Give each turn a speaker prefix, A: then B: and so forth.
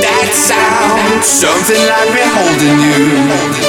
A: That sound, something like me holding you.